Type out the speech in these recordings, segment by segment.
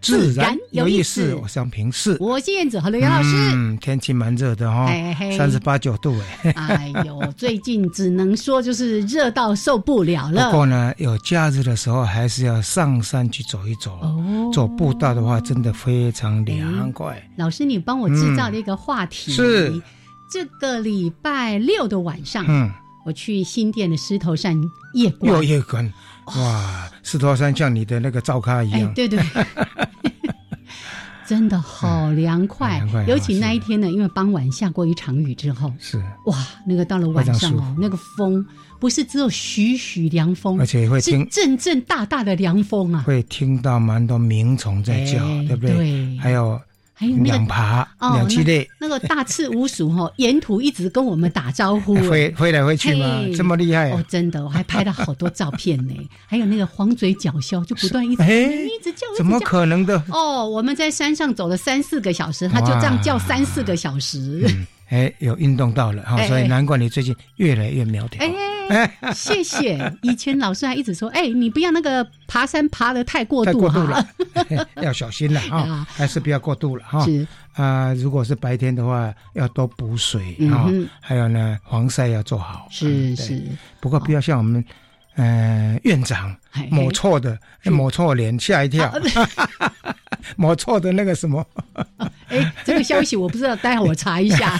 自然有意思。我想平视，我是燕子和刘洋老师。嗯，天气蛮热的哈，三十八九度哎。哎呦，最近只能说就是热到受不了了。不过呢，有假日的时候还是要上山去走一走。哦，走步道的话，真的非常凉快。老师，你帮我制造了一个话题，是这个礼拜六的晚上。嗯。我去新店的狮头山夜观，又夜观，哇！狮头山像你的那个灶咖一样，对对，真的好凉快。尤其那一天呢，因为傍晚下过一场雨之后，是哇，那个到了晚上哦，那个风不是只有徐徐凉风，而且会听阵阵大大的凉风啊，会听到蛮多鸣虫在叫，对不对对？还有。还有那个爬两栖类，那个大赤乌鼠哈，沿途一直跟我们打招呼，飞飞来飞去吗？这么厉害哦！真的，我还拍了好多照片呢。还有那个黄嘴角鸮，就不断一直一直叫，怎么可能的？哦，我们在山上走了三四个小时，它就这样叫三四个小时。哎，有运动到了哈，所以难怪你最近越来越苗条。哎，谢谢。以前老师还一直说，哎，你不要那个爬山爬的太过度哈，要小心了哈，还是不要过度了哈。是啊，如果是白天的话，要多补水哈，还有呢，防晒要做好。是是，不过不要像我们。嗯，院长抹错的，抹错脸，吓一跳。抹 错的那个什么？哎，这个消息我不知道，待会我查一下。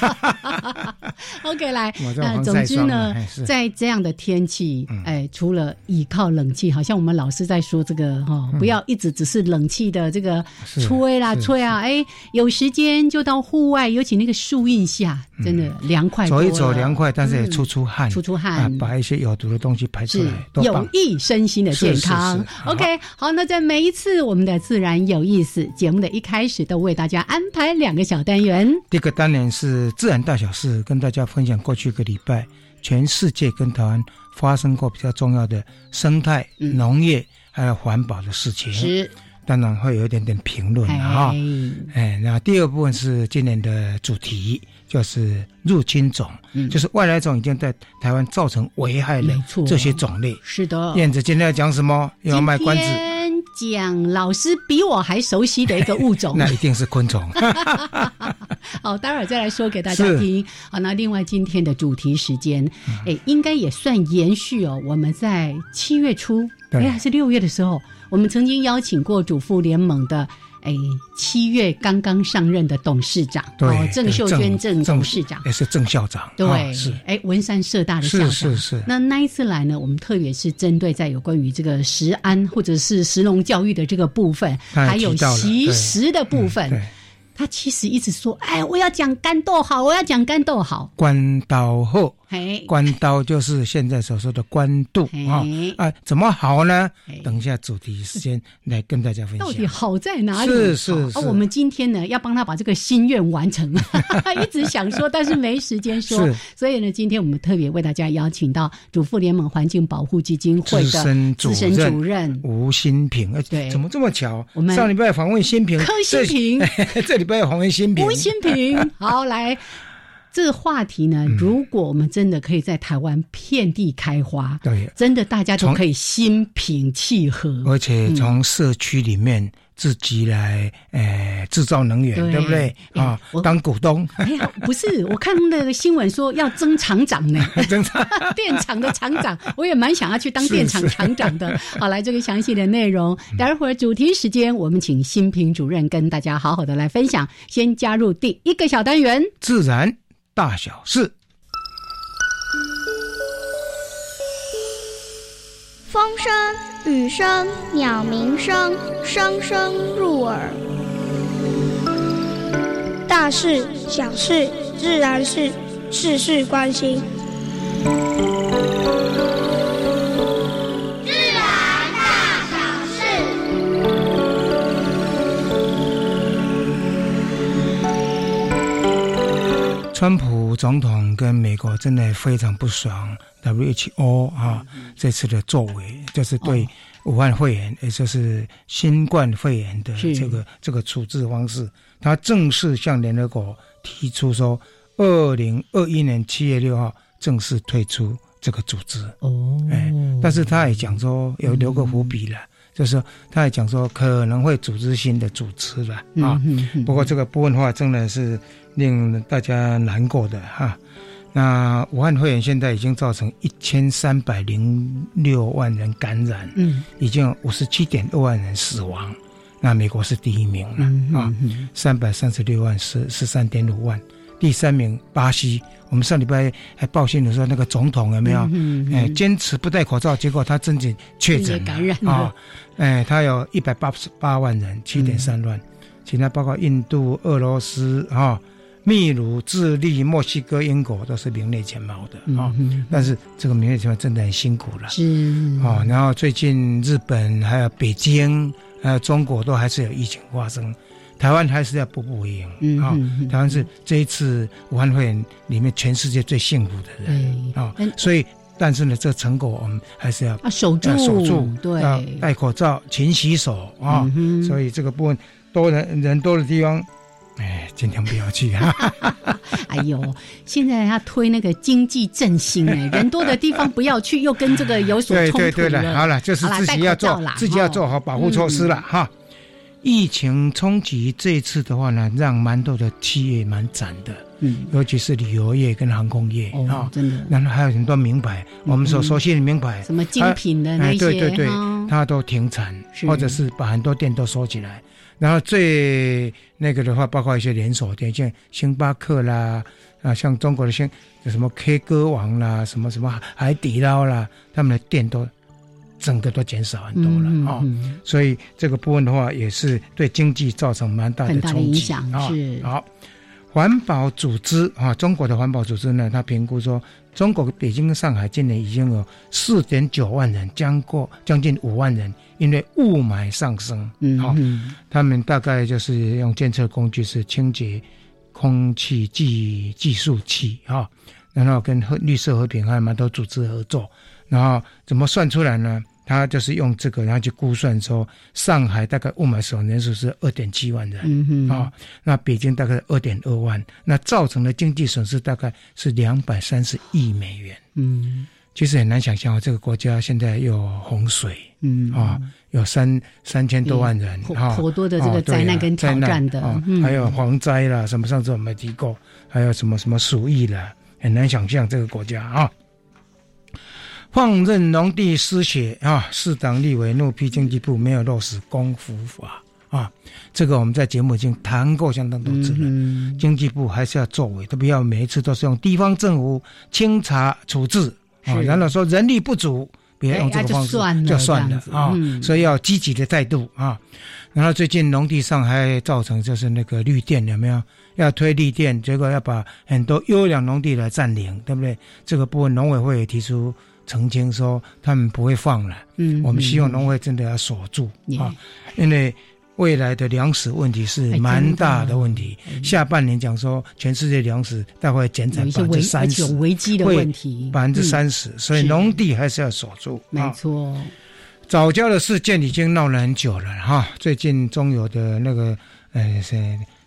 OK，来，那总之呢，在这样的天气，哎，除了倚靠冷气，好像我们老师在说这个哈，不要一直只是冷气的这个吹啦吹啊，哎，有时间就到户外，尤其那个树荫下，真的凉快。走一走凉快，但是也出出汗，出出汗，把一些有毒的东西排出来，有益身心的健康。OK，好，那在每一次我们的自然有意思节目的一开始，都为大家安排两个小单元。第一个单元是自然大小事，跟大家分享过去一个礼拜全世界跟台湾发生过比较重要的生态、农业还有环保的事情。是，当然会有一点点评论哈。哎，那第二部分是今年的主题。就是入侵种，就是外来种已经在台湾造成危害了。这些种类是的。燕子今天要讲什么？要卖关子。讲老师比我还熟悉的一个物种，那一定是昆虫。好，待会儿再来说给大家听。好，那另外今天的主题时间，哎，应该也算延续哦。我们在七月初，哎，还是六月的时候，我们曾经邀请过主妇联盟的。哎，七月刚刚上任的董事长，对，郑秀娟郑董事长也是郑校长，对，是哎，文山社大的校长，是是是。那那一次来呢，我们特别是针对在有关于这个食安或者是食农教育的这个部分，还有习食的部分。他其实一直说：“哎，我要讲干豆好，我要讲干豆好。”关刀后，关刀就是现在所说的官渡啊啊，怎么好呢？等一下主题时间来跟大家分享。到底好在哪里？是是是。我们今天呢，要帮他把这个心愿完成。一直想说，但是没时间说。所以呢，今天我们特别为大家邀请到主妇联盟环境保护基金会的资深主任吴新平。对，怎么这么巧？我们上礼拜访问新平，柯新平，这里。拜访问新平，吴新平，好来，这个话题呢，如果我们真的可以在台湾遍地开花，对，真的大家都可以心平气和，而且从社区里面。自己来，诶，制造能源，对不对？啊，当股东。哎呀，不是，我看那个新闻说要增厂长呢，增厂 电厂的厂长，我也蛮想要去当电厂厂长的。好，来这个详细的内容，待会儿主题时间，我们请新平主任跟大家好好的来分享。先加入第一个小单元，自然大小事。风声、雨声、鸟鸣声，声声入耳。大事、小事、自然是，事事关心。川普总统跟美国真的非常不爽。WHO 啊，这次的作为就是对武汉肺炎，也就是新冠肺炎的这个这个处置方式，他正式向联合国提出说，二零二一年七月六号正式退出这个组织。哦，哎，但是他也讲说有留个伏笔了，就是他也讲说可能会组织新的组织了啊。不过这个部分的话，真的是令大家难过的哈。那武汉肺炎现在已经造成一千三百零六万人感染，嗯，已经五十七点二万人死亡。那美国是第一名了啊，三百三十六万十十三点五万。第三名巴西，我们上礼拜还报信的时候，那个总统有没有？嗯哎，坚持不戴口罩，结果他真的确诊感染啊！哎，他有一百八十八万人，七点三万。其他包括印度、俄罗斯啊。秘鲁、智利、墨西哥、英国都是名列前茅的啊，但是这个名列前茅真的很辛苦了。是啊，然后最近日本、还有北京、还有中国都还是有疫情发生，台湾还是要步步为营啊。台湾是这一次武汉肺炎里面全世界最幸福的人啊，所以但是呢，这成果我们还是要啊守住，守住，对，戴口罩、勤洗手啊。所以这个部分多人人多的地方。哎，尽量不要去哈。哎呦，现在他推那个经济振兴，哎，人多的地方不要去，又跟这个有所冲突了。好了，就是自己要做，自己要做好保护措施了哈。疫情冲击这一次的话呢，让蛮多的企业蛮惨的，嗯，尤其是旅游业跟航空业啊，真的。然后还有很多名牌，我们所熟悉的名牌，什么精品的那些，对对对，它都停产，或者是把很多店都收起来。然后最那个的话，包括一些连锁店，像星巴克啦，啊，像中国的星什么 K 歌王啦，什么什么海底捞啦，他们的店都整个都减少很多了啊。所以这个部分的话，也是对经济造成蛮大的冲击啊。好，环保组织啊，中国的环保组织呢，他评估说，中国北京、上海今年已经有四点九万人，将过将近五万人。因为雾霾上升，嗯好，他们大概就是用监测工具是清洁空气计计数器，哈，然后跟绿色和平还有蛮多组织合作，然后怎么算出来呢？他就是用这个，然后去估算说，上海大概雾霾死亡人数是二点七万人，啊，那北京大概二点二万，那造成的经济损失大概是两百三十亿美元，嗯。其实很难想象，这个国家现在有洪水，嗯。啊，有三三千多万人，哈，颇多的这个灾难跟挑战的，还有蝗灾啦，什么上次我们提过，还有什么什么鼠疫啦，很难想象这个国家啊。放任农地失血啊，市长立委怒批经济部没有落实公服法啊，这个我们在节目已经谈过相当多次了。经济部还是要作为，特别要每一次都是用地方政府清查处置。啊，然后说人力不足，别用这个方式就算了啊，所以要积极的态度啊。然后最近农地上还造成就是那个绿电有没有？要推绿电，结果要把很多优良农地来占领，对不对？这个部分农委会也提出澄清说，他们不会放了。嗯，我们希望农会真的要锁住啊，因为。未来的粮食问题是蛮大的问题。下半年讲说，全世界粮食大概减产百分之三十，危机的问题百分之三十，所以农地还是要守住。没错，早教的事件已经闹了很久了哈。最近中油的那个呃是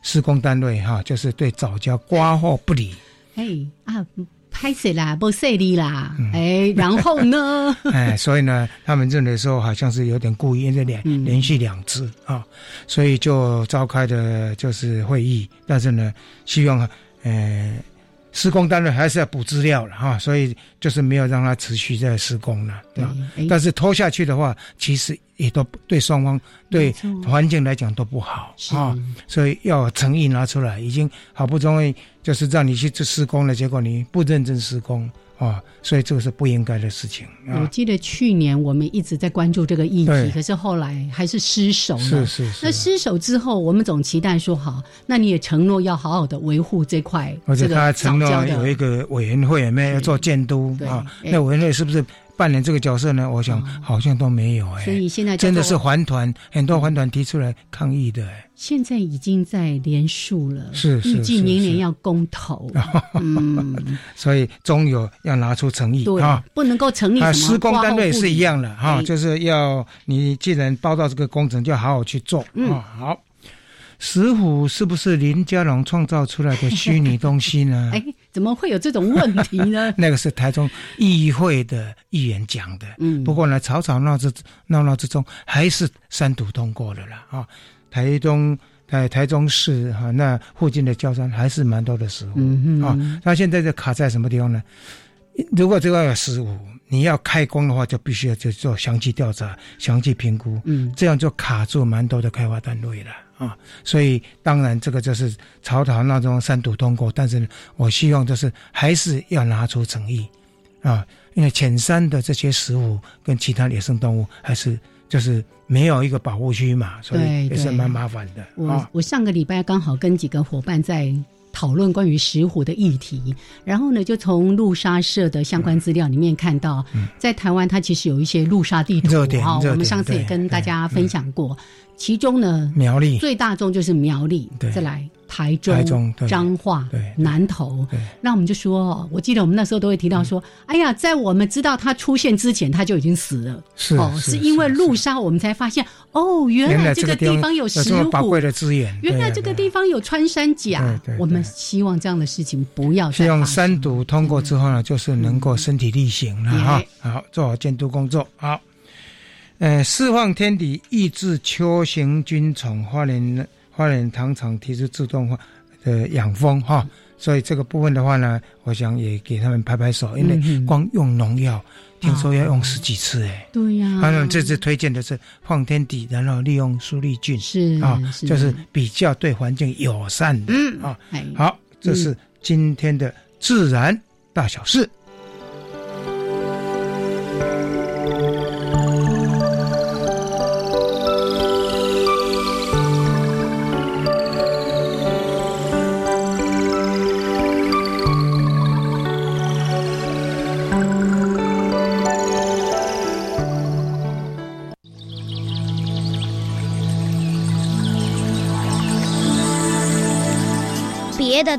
施工单位哈，就是对早教刮货不理，哎啊。拍死啦，不设立啦，哎，然后呢？哎，所以呢，他们认为说好像是有点故意，连连续两次啊，所以就召开的就是会议，但是呢，希望呃。施工单位还是要补资料了哈，所以就是没有让它持续在施工了，对吧？但是拖下去的话，其实也都对双方对环境来讲都不好啊，所以要诚意拿出来。已经好不容易就是让你去做施工了，结果你不认真施工。啊，所以这个是不应该的事情。我记得去年我们一直在关注这个议题，可是后来还是失守了。是是是。那失守之后，我们总期待说好，那你也承诺要好好的维护这块。而且他承诺有一个委员会，有没有要做监督啊？那委员会是不是？扮演这个角色呢，我想好像都没有哎，所以现在真的是环团很多环团提出来抗议的哎，现在已经在连署了，是预计明年要公投，嗯，所以终有要拿出诚意啊，不能够成立施工单位是一样的哈，就是要你既然报到这个工程，就好好去做啊，好。石虎是不是林家龙创造出来的虚拟东西呢？哎，怎么会有这种问题呢？那个是台中议会的议员讲的。嗯，不过呢，吵吵闹之闹闹之中，还是三读通过了啦。啊，台中在台中市哈，那附近的交山还是蛮多的食物啊。那现在就卡在什么地方呢？如果这个有失误，你要开工的话，就必须要去做详细调查、详细评估。嗯，这样就卡住蛮多的开发单位了。啊，所以当然这个就是朝堂那种三读通过，但是我希望就是还是要拿出诚意，啊，因为浅山的这些食物跟其他野生动物还是就是没有一个保护区嘛，所以也是蛮麻烦的。我我上个礼拜刚好跟几个伙伴在。讨论关于石虎的议题，然后呢，就从陆沙社的相关资料里面看到，在台湾它其实有一些陆沙地图啊，我们上次也跟大家分享过，其中呢，苗栗最大众就是苗栗，再来。台中、彰化、南投，那我们就说，我记得我们那时候都会提到说，哎呀，在我们知道它出现之前，它就已经死了。是哦，是因为路杀我们才发现，哦，原来这个地方有石虎，宝贵的资源。原来这个地方有穿山甲。我们希望这样的事情不要。希望三读通过之后呢，就是能够身体力行了哈。好，做好监督工作。好，呃，释放天敌，抑制秋行菌虫，花莲。花莲糖厂提出自动化的养蜂哈，所以这个部分的话呢，我想也给他们拍拍手，因为光用农药，听说要用十几次哎。对呀。他们这次推荐的是放天敌，然后利用苏力菌，是啊，就是比较对环境友善的啊。好，这是今天的自然大小事。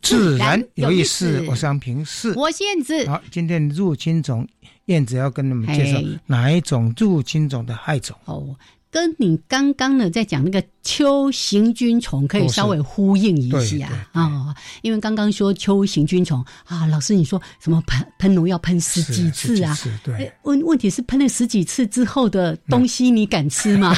自然有意思，我是杨平是，我是燕子。好，今天入侵种，燕子要跟你们介绍哪一种入侵种的害虫？哦。跟你刚刚呢在讲那个秋行菌虫，可以稍微呼应一下啊，因为刚刚说秋行菌虫啊，老师你说什么喷喷农药喷十几次啊？对，问问题是喷了十几次之后的东西你敢吃吗？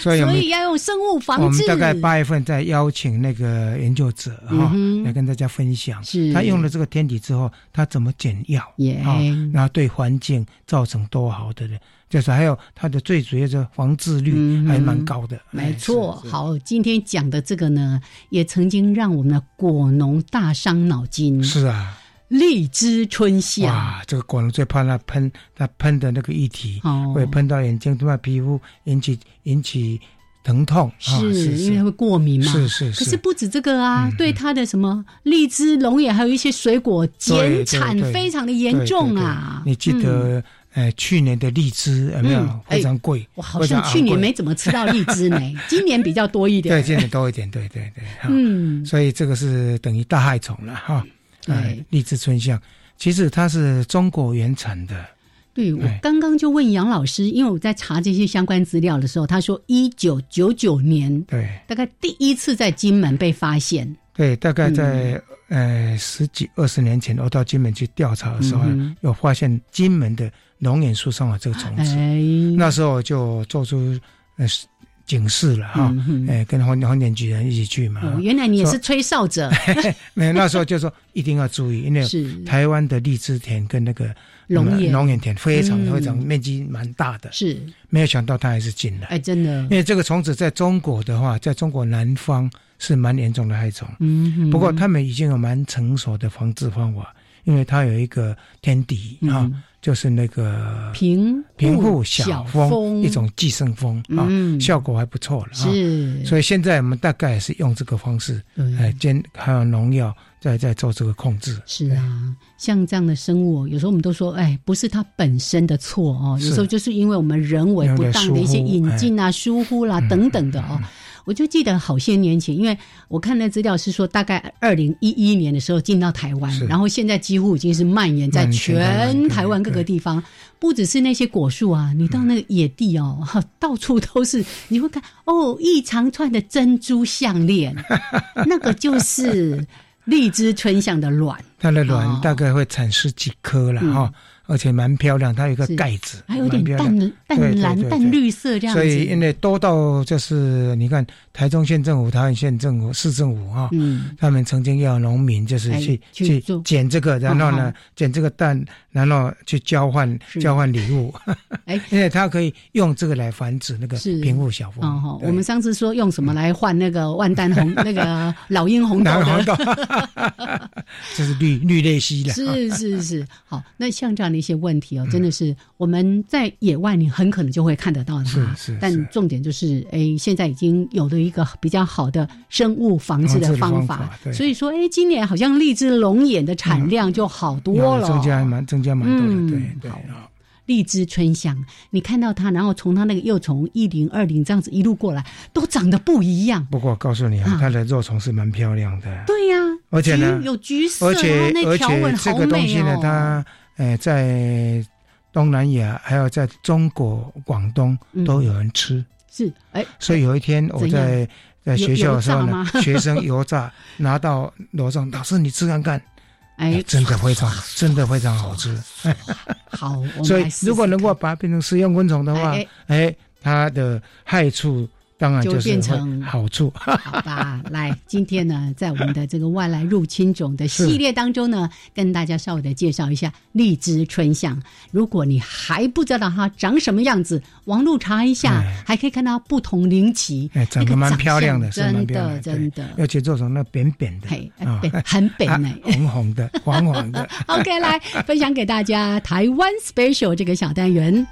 所以所以要用生物防治。我们大概八月份再邀请那个研究者哈来跟大家分享，他用了这个天敌之后，他怎么减药啊？然后对环境造成多好的。就是还有它的最主要的防治率还蛮高的，没错。好，今天讲的这个呢，也曾经让我们的果农大伤脑筋。是啊，荔枝春夏，哇，这个果农最怕那喷，它喷的那个液体会喷到眼睛、对吧？皮肤引起引起。疼痛，是因为会过敏嘛？是是是。可是不止这个啊，对它的什么荔枝、龙眼，还有一些水果减产非常的严重啊。你记得？呃，去年的荔枝有没有非常贵？我好像去年没怎么吃到荔枝呢，今年比较多一点。对，今年多一点，对对对。嗯，所以这个是等于大害虫了哈。对，荔枝春香，其实它是中国原产的。对，我刚刚就问杨老师，因为我在查这些相关资料的时候，他说一九九九年，对，大概第一次在金门被发现。对，大概在呃十几二十年前，我到金门去调查的时候，有发现金门的。龙眼树上的这个虫子，那时候就做出呃警示了哈，哎，跟黄黄点局人一起去嘛。原来你也是吹哨者。没有，那时候就说一定要注意，因为台湾的荔枝田跟那个龙眼龙眼田非常非常面积蛮大的。是，没有想到它还是进来。哎，真的。因为这个虫子在中国的话，在中国南方是蛮严重的害虫。嗯。不过他们已经有蛮成熟的防治方法，因为它有一个天敌啊。就是那个平平户小蜂一种寄生蜂啊，效果还不错了。是，所以现在我们大概是用这个方式，哎，兼还有农药在在做这个控制。是啊，像这样的生物，有时候我们都说，哎，不是它本身的错哦，有时候就是因为我们人为不当的一些引进啊、疏忽啦等等的哦。我就记得好些年前，因为我看那资料是说，大概二零一一年的时候进到台湾，然后现在几乎已经是蔓延在全台湾各个地方，不只是那些果树啊，你到那个野地哦，到处都是，你会看哦，一长串的珍珠项链，那个就是荔枝春象的卵，它的卵大概会产十几颗了哈。而且蛮漂亮，它有一个盖子，还有点淡淡蓝、淡绿色这样子。所以因为多到就是你看，台中县政府、台湾县政府、市政府哈，他们曾经要农民就是去去捡这个，然后呢捡这个蛋，然后去交换交换礼物。哎，因为它可以用这个来繁殖那个平户小蜂。哦我们上次说用什么来换那个万丹红 那个老鹰红豆的，这是绿绿类蜥的。是是是，好，那像这样的。一些问题哦，真的是我们在野外，你很可能就会看得到它。是是。但重点就是，哎，现在已经有了一个比较好的生物防治的方法。所以说，哎，今年好像荔枝龙眼的产量就好多了，增加蛮增加蛮多的。对对。荔枝春香，你看到它，然后从它那个幼虫一零二零这样子一路过来，都长得不一样。不过告诉你啊，它的肉虫是蛮漂亮的。对呀，而且呢，有橘色，而且而且这个东西呢，它。哎，在东南亚，还有在中国广东，都有人吃。是，哎，所以有一天我在在学校的时候呢，学生油炸拿到楼上，老师你吃看看，哎，真的非常，真的非常好吃。好，所以如果能够把它变成食用昆虫的话，哎，它的害处。当然就变成好处，好吧？来，今天呢，在我们的这个外来入侵种的系列当中呢，跟大家稍微的介绍一下荔枝春象。如果你还不知道它长什么样子，网络查一下，还可以看到不同灵奇，哎，长得蛮漂亮的，真的真的，而且做成那扁扁的，很扁呢，红红的，黄黄的。OK，来分享给大家台湾 Special 这个小单元。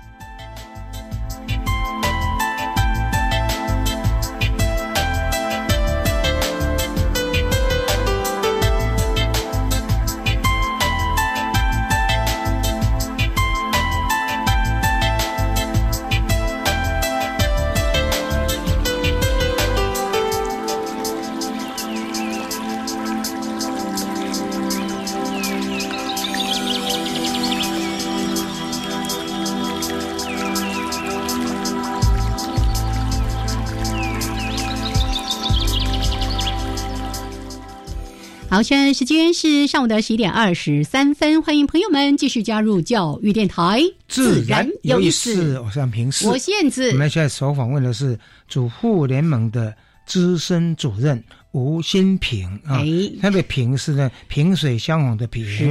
好，现在时间是上午的十一点二十三分，欢迎朋友们继续加入教育电台，自然有意思。我是平视，我燕子。我们现在所访问的是主妇联盟的资深主任吴新平啊，它的平是呢萍水相逢的平是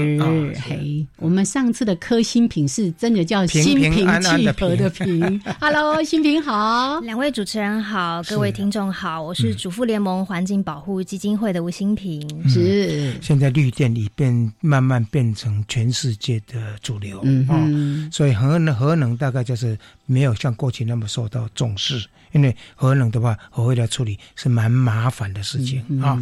嘿，我们上次的科新平是真的叫心平气和的平。Hello，新平好，两位主持人好，各位听众好，我是主妇联盟环境保护基金会的吴新平。是，现在绿电已变慢慢变成全世界的主流啊，所以核能核能大概就是没有像过去那么受到重视。因为核能的话，核废料处理是蛮麻烦的事情啊，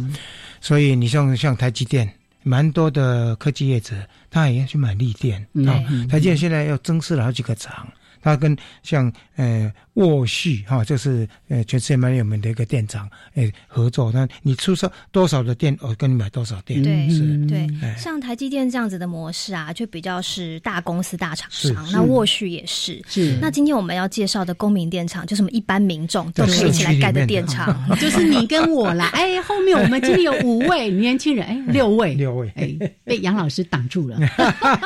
所以你像像台积电，蛮多的科技业者，他也要去买绿电啊。台积电现在要增设了好几个厂。它跟像呃沃旭哈，就是呃全世界蛮有名的一个电厂，诶合作。那你出售多少的电，我跟你买多少电。对，是，对。像台积电这样子的模式啊，就比较是大公司大厂商。那沃旭也是。是。那今天我们要介绍的公民电厂，就是我们一般民众都可以一起来盖的电厂，就是你跟我啦。哎，后面我们今天有五位 年轻人，哎，六位，六位，哎，被杨老师挡住了。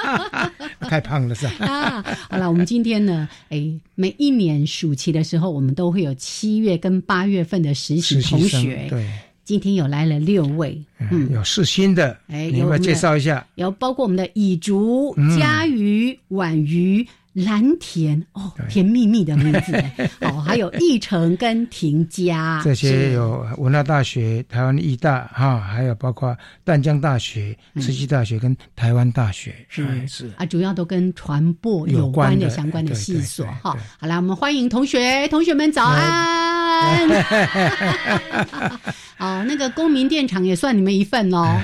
太胖了是吧？啊，好了，我们今天呢？哎，每一年暑期的时候，我们都会有七月跟八月份的实习同学。对，今天有来了六位，嗯，有试新的，哎，你要介绍一下？有包括我们的蚁竹、嘉鱼、婉鱼。蓝田哦，甜蜜蜜的名字。哦，还有义成跟庭家，这些有文化大学、台湾艺大哈，还有包括淡江大学、慈溪大学跟台湾大学，是是。啊，主要都跟传播有关的相关的系所哈。好了，我们欢迎同学，同学们早安。哦，那个公民电厂也算你们一份哦。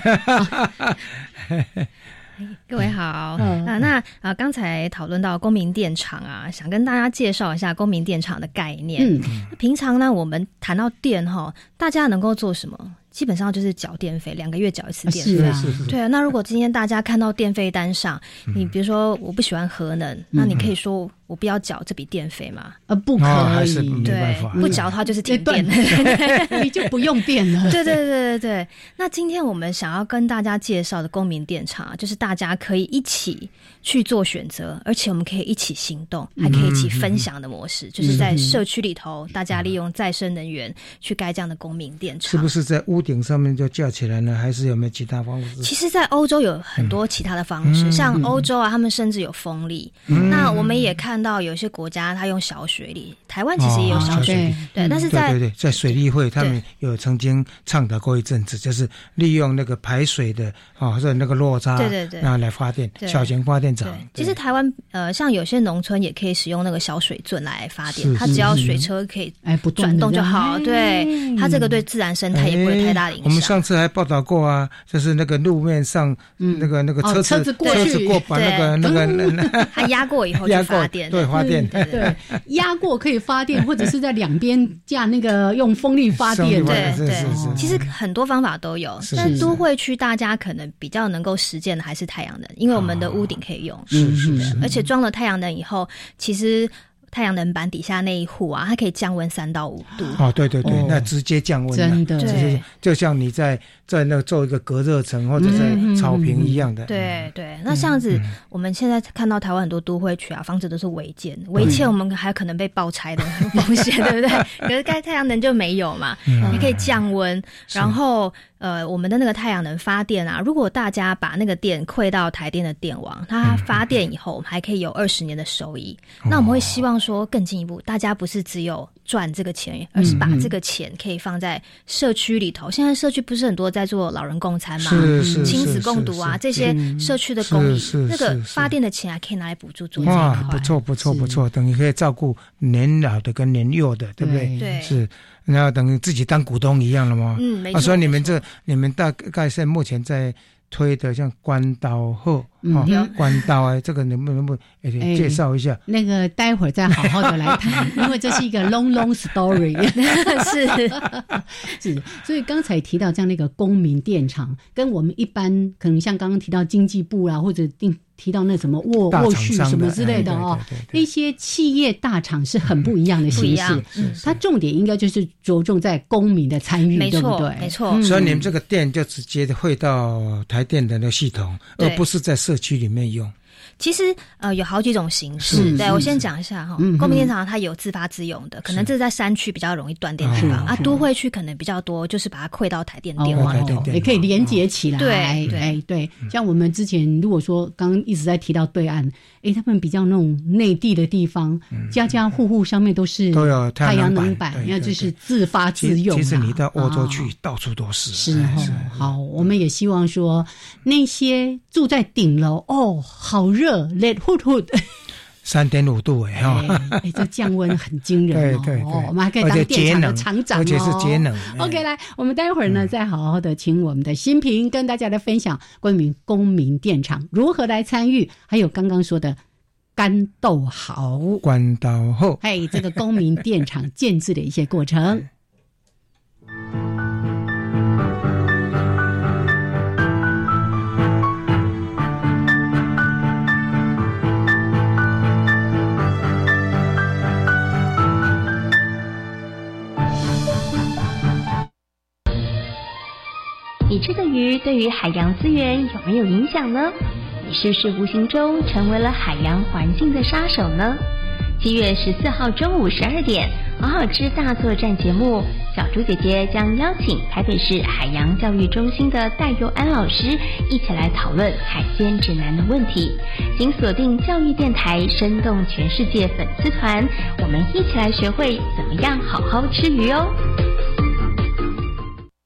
各位好啊，那啊，刚才讨论到公民电厂啊，想跟大家介绍一下公民电厂的概念。嗯，平常呢，我们谈到电哈，大家能够做什么？基本上就是缴电费，两个月缴一次电费。是是是对啊，那如果今天大家看到电费单上，你比如说我不喜欢核能，那你可以说。我不要缴这笔电费嘛？呃，不可以，对，不缴的话就是停电，你就不用电了。对对对对对。那今天我们想要跟大家介绍的公民电厂，就是大家可以一起去做选择，而且我们可以一起行动，还可以一起分享的模式，就是在社区里头，大家利用再生能源去盖这样的公民电厂。是不是在屋顶上面就架起来呢？还是有没有其他方式？其实，在欧洲有很多其他的方式，像欧洲啊，他们甚至有风力。那我们也看。到有些国家，他用小水力，台湾其实也有小水力，对，但是在对对，在水利会，他们有曾经倡导过一阵子，就是利用那个排水的啊，或者那个落差，对对对，然后来发电，小型发电厂。其实台湾呃，像有些农村也可以使用那个小水圳来发电，它只要水车可以哎不转动就好，对，它这个对自然生态也不会太大的影响。我们上次还报道过啊，就是那个路面上那个那个车车子车子过把那个那个 它压过以后就发电。对，发电。对，压过可以发电，或者是在两边架那个用风力发电。对对，其实很多方法都有，但都会区大家可能比较能够实践的还是太阳能，因为我们的屋顶可以用，是是是，而且装了太阳能以后，其实。太阳能板底下那一户啊，它可以降温三到五度。哦，对对对，那直接降温，真的，对，就像你在在那做一个隔热层或者在草坪一样的。对对，那这样子，我们现在看到台湾很多都会区啊，房子都是违建，违建我们还有可能被爆拆的风险，对不对？可是盖太阳能就没有嘛，你可以降温，然后。呃，我们的那个太阳能发电啊，如果大家把那个电馈到台电的电网，它发电以后，我们还可以有二十年的收益。那我们会希望说更进一步，大家不是只有赚这个钱，而是把这个钱可以放在社区里头。现在社区不是很多在做老人共餐嘛，亲子共读啊，这些社区的公益，那个发电的钱还可以拿来补助做这一块。不错不错不错，等于可以照顾年老的跟年幼的，对不对？对，是。然后等于自己当股东一样了吗？嗯，没错。所以你们这你们大概在目前在推的像关刀后，嗯，关刀啊，这个能不能不介绍一下？那个待会儿再好好的来谈，因为这是一个 long long story。是 是，所以刚才提到这样的一个公民电厂，跟我们一般可能像刚刚提到经济部啊，或者定。提到那什么沃沃旭什么之类的哦，那些企业大厂是很不一样的形式，它重点应该就是着重在公民的参与，对不对？没错。所以你们这个电就直接汇到台电的那个系统，而不是在社社区里面用。其实呃有好几种形式，对我先讲一下哈。公民电厂它有自发自用的，可能这是在山区比较容易断电的地方啊。都会区可能比较多，就是把它馈到台电电网，也可以连接起来。对对对，像我们之前如果说刚一直在提到对岸，哎，他们比较那种内地的地方，家家户户上面都是都有太阳能板，那就是自发自用。其实你到欧洲去，到处都是。是好，我们也希望说那些住在顶楼哦，好热 hot hot。三点五度哎哈，哎这降温很惊人哦。对对对，我们还可以当电厂的厂长哦。而且是节能。OK，来，我们待会儿呢，再好好的请我们的新平跟大家来分享关于公民电厂如何来参与，还有刚刚说的干豆好关刀后，哎，这个公民电厂建制的一些过程。吃的鱼对于海洋资源有没有影响呢？你是不是无形中成为了海洋环境的杀手呢？七月十四号中午十二点，好好吃大作战节目，小猪姐姐将邀请台北市海洋教育中心的戴佑安老师一起来讨论海鲜指南的问题。请锁定教育电台，生动全世界粉丝团，我们一起来学会怎么样好好吃鱼哦。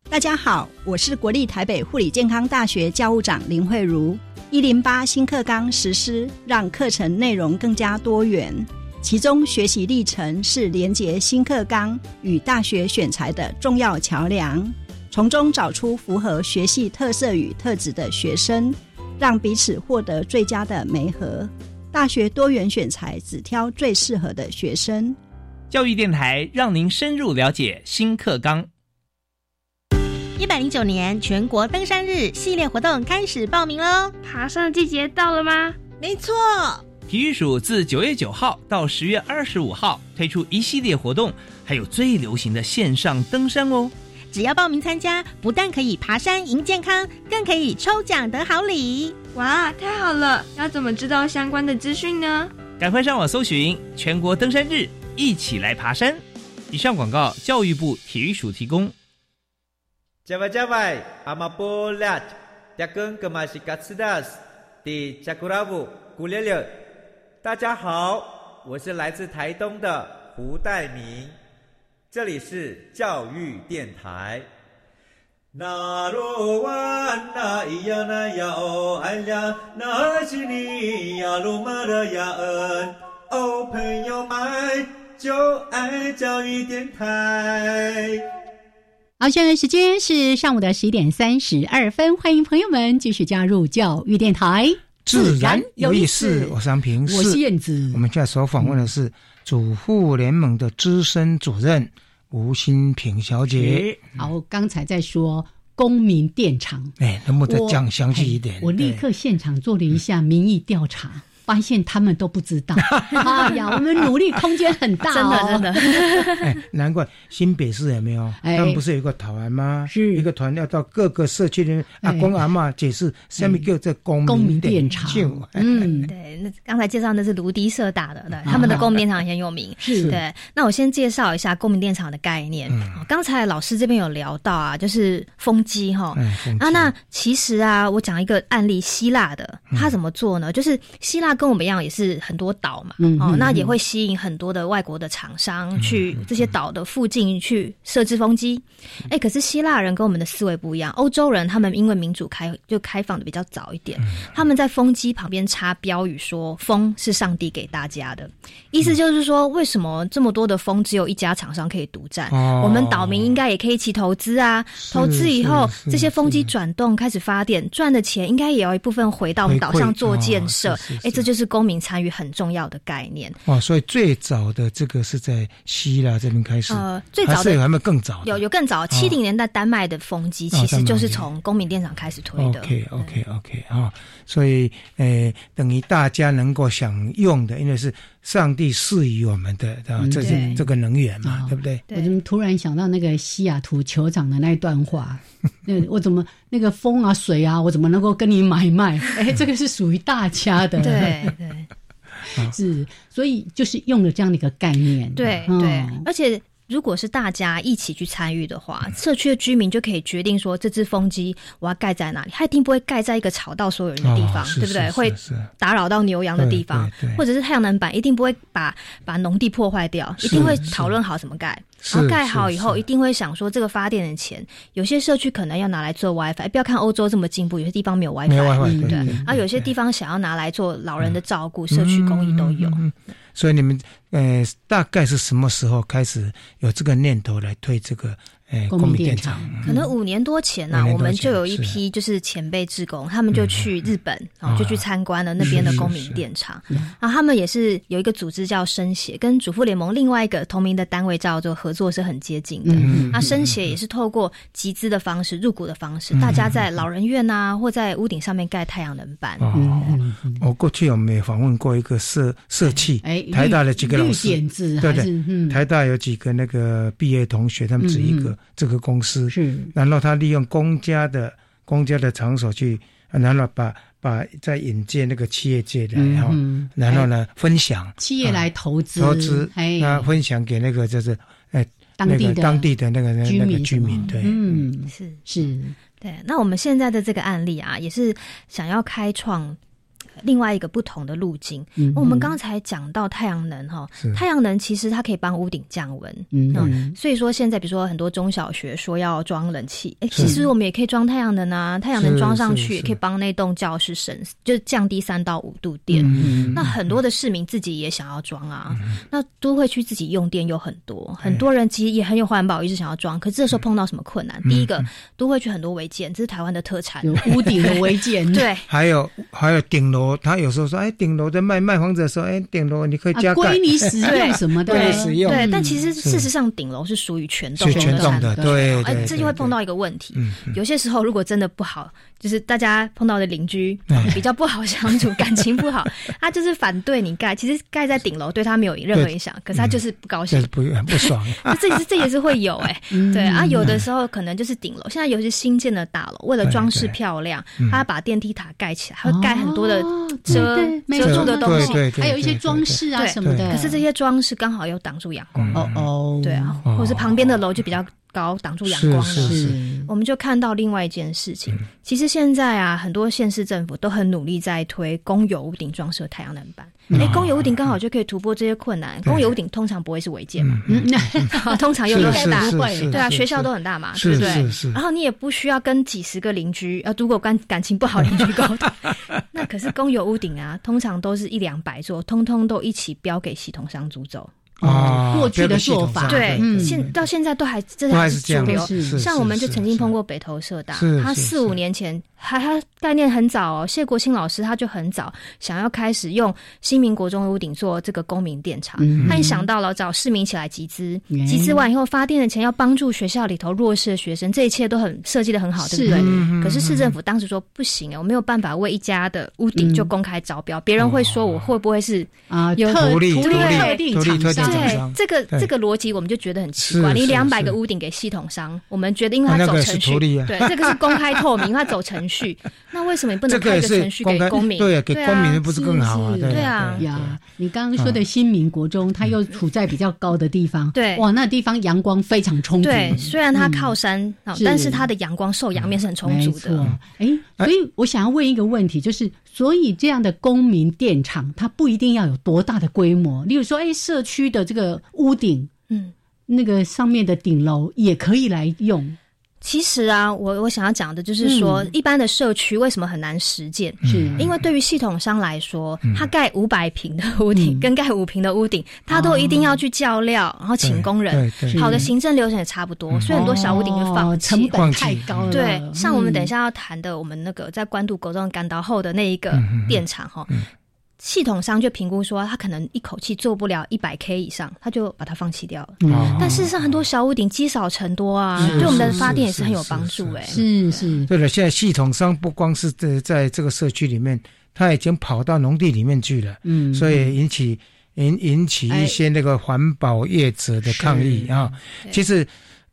大家好，我是国立台北护理健康大学教务长林慧茹。一零八新课纲实施，让课程内容更加多元。其中学习历程是连接新课纲与大学选材的重要桥梁，从中找出符合学系特色与特质的学生，让彼此获得最佳的媒合。大学多元选材，只挑最适合的学生。教育电台让您深入了解新课纲。一百零九年全国登山日系列活动开始报名喽！爬山季节到了吗？没错，体育署自九月九号到十月二十五号推出一系列活动，还有最流行的线上登山哦！只要报名参加，不但可以爬山赢健康，更可以抽奖得好礼！哇，太好了！要怎么知道相关的资讯呢？赶快上网搜寻全国登山日，一起来爬山！以上广告，教育部体育署提供。加外加外，阿玛波拉，扎根格玛西卡斯达斯，迪加古拉布古列列。大家好，我是来自台东的胡代明，这里是教育电台。那罗哇那咿呀那呀哦哎呀，那是你呀鲁玛的呀恩哦，朋友们就爱教育电台。好，现在时间是上午的十一点三十二分，欢迎朋友们继续加入教育电台，自然有意思。我是安平，我是燕子。我们现在所访问的是主妇联盟的资深主任吴新平小姐。好，刚才在说公民电厂，哎，能不能再讲详细一点？我立刻现场做了一下民意调查。发现他们都不知道，哎呀，我们努力空间很大，真的真的。难怪新北市有没有？他们不是有一个团吗？是一个团要到各个社区里面，阿公阿妈解释什么叫这公民电厂。嗯，对，那刚才介绍的是卢迪社打的，对，他们的公民电厂很有名。是，对。那我先介绍一下公民电厂的概念。刚才老师这边有聊到啊，就是风机哈。啊，那其实啊，我讲一个案例，希腊的，他怎么做呢？就是希腊。跟我们一样也是很多岛嘛，哦，那也会吸引很多的外国的厂商去这些岛的附近去设置风机。哎，可是希腊人跟我们的思维不一样，欧洲人他们因为民主开就开放的比较早一点，他们在风机旁边插标语说风是上帝给大家的，意思就是说为什么这么多的风只有一家厂商可以独占？我们岛民应该也可以一起投资啊，投资以后这些风机转动开始发电，赚的钱应该也要一部分回到我们岛上做建设。哎，这。就是公民参与很重要的概念。哇，所以最早的这个是在希腊这边开始，呃，最早的有没有更早？有有更早，七零年代丹麦的风机其实就是从公民电厂开始推的。OK OK OK 啊，所以呃，等于大家能够享用的，因为是上帝赐予我们的，对吧？这这个能源嘛，对不对？我怎么突然想到那个西雅图酋长的那一段话？那我怎么那个风啊水啊，我怎么能够跟你买卖？哎，这个是属于大家的。对对，是，所以就是用了这样的一个概念。对对，而且。如果是大家一起去参与的话，社区的居民就可以决定说，这只风机我要盖在哪里，它一定不会盖在一个吵到所有人的地方，对不对？会打扰到牛羊的地方，或者是太阳能板一定不会把把农地破坏掉，一定会讨论好怎么盖。然后盖好以后，一定会想说，这个发电的钱，有些社区可能要拿来做 WiFi，不要看欧洲这么进步，有些地方没有 WiFi，对。然后有些地方想要拿来做老人的照顾，社区公益都有。所以你们呃，大概是什么时候开始有这个念头来推这个？公民电厂可能五年多前呢，我们就有一批就是前辈职工，他们就去日本，然后就去参观了那边的公民电厂。然后他们也是有一个组织叫生协，跟主妇联盟另外一个同名的单位叫做合作是很接近的。那生协也是透过集资的方式、入股的方式，大家在老人院啊，或在屋顶上面盖太阳能板。我过去有没有访问过一个社社企？哎台大的几个老师，对对，台大有几个那个毕业同学，他们只一个。这个公司是，然后他利用公家的公家的场所去，然后把把再引荐那个企业界的，然后然后呢分享企业来投资投资，那分享给那个就是哎当地的当地的那个那个居民，对，嗯，是是，对。那我们现在的这个案例啊，也是想要开创。另外一个不同的路径，我们刚才讲到太阳能哈，太阳能其实它可以帮屋顶降温，嗯，所以说现在比如说很多中小学说要装冷气，哎，其实我们也可以装太阳能啊，太阳能装上去也可以帮那栋教室省，就降低三到五度电。那很多的市民自己也想要装啊，那都会去自己用电又很多，很多人其实也很有环保意识想要装，可是这时候碰到什么困难？第一个都会去很多违建，这是台湾的特产，屋顶的违建，对，还有还有顶楼。他有时候说：“哎，顶楼在卖卖房子的时候，哎，顶楼你可以加盖，归你使用 什么的，归你使用。对，但其实事实上，顶楼是属于全栋的，对，哎，这就会碰到一个问题。有些时候，如果真的不好，就是大家碰到的邻居比较不好相处，感情不好，他 就是反对你盖。其实盖在顶楼对他没有任何影响，可是他就是不高兴，不不爽。这也是这也是会有哎，对啊，有的时候可能就是顶楼。现在有些新建的大楼，为了装饰漂亮，他把电梯塔盖起来，会盖很多的。”遮遮住的东西，还有一些装饰啊什么的。可是这些装饰刚好又挡住阳光。哦哦，对啊，或是旁边的楼就比较。高挡住阳光了，我们就看到另外一件事情。其实现在啊，很多县市政府都很努力在推公有屋顶装设太阳能板。哎，公有屋顶刚好就可以突破这些困难。公有屋顶通常不会是违建嘛？嗯，通常又很大，对啊，学校都很大嘛，对不对？然后你也不需要跟几十个邻居，呃，如果感感情不好邻居沟通，那可是公有屋顶啊，通常都是一两百座，通通都一起标给系统商租走。哦，过去的做法，对，现到现在都还真的还是主流。像我们就曾经碰过北投社大，他四五年前。还他概念很早哦，谢国庆老师他就很早想要开始用新民国中屋顶做这个公民电厂，他也想到了找市民起来集资，集资完以后发电的钱要帮助学校里头弱势的学生，这一切都很设计的很好，对不对？可是市政府当时说不行啊，我没有办法为一家的屋顶就公开招标，别人会说我会不会是啊有特定特定厂商？对，这个这个逻辑我们就觉得很奇怪。你两百个屋顶给系统商，我们觉得因为他走程序，对，这个是公开透明，他走程序。那为什么你不能开一个程序给公民？对啊，给公民不是更好啊？对啊呀，你刚刚说的新民国中，它又处在比较高的地方，对，哇，那地方阳光非常充足。对，虽然它靠山，但是它的阳光受阳面是很充足的。哎，所以我想要问一个问题，就是所以这样的公民电厂，它不一定要有多大的规模。例如说，哎，社区的这个屋顶，嗯，那个上面的顶楼也可以来用。其实啊，我我想要讲的就是说，一般的社区为什么很难实践？是。因为对于系统商来说，他盖五百平的屋顶跟盖五平的屋顶，他都一定要去叫料，然后请工人，好的行政流程也差不多，所以很多小屋顶就放弃，成本太高了。对，像我们等一下要谈的，我们那个在关渡狗中干道后的那一个电厂哈。系统商就评估说，他可能一口气做不了一百 K 以上，他就把它放弃掉了。但事实上，很多小屋顶积少成多啊，对我们的发电也是很有帮助。哎，是是。对了，现在系统商不光是在在这个社区里面，他已经跑到农地里面去了。嗯，所以引起引引起一些那个环保业者的抗议啊。其实。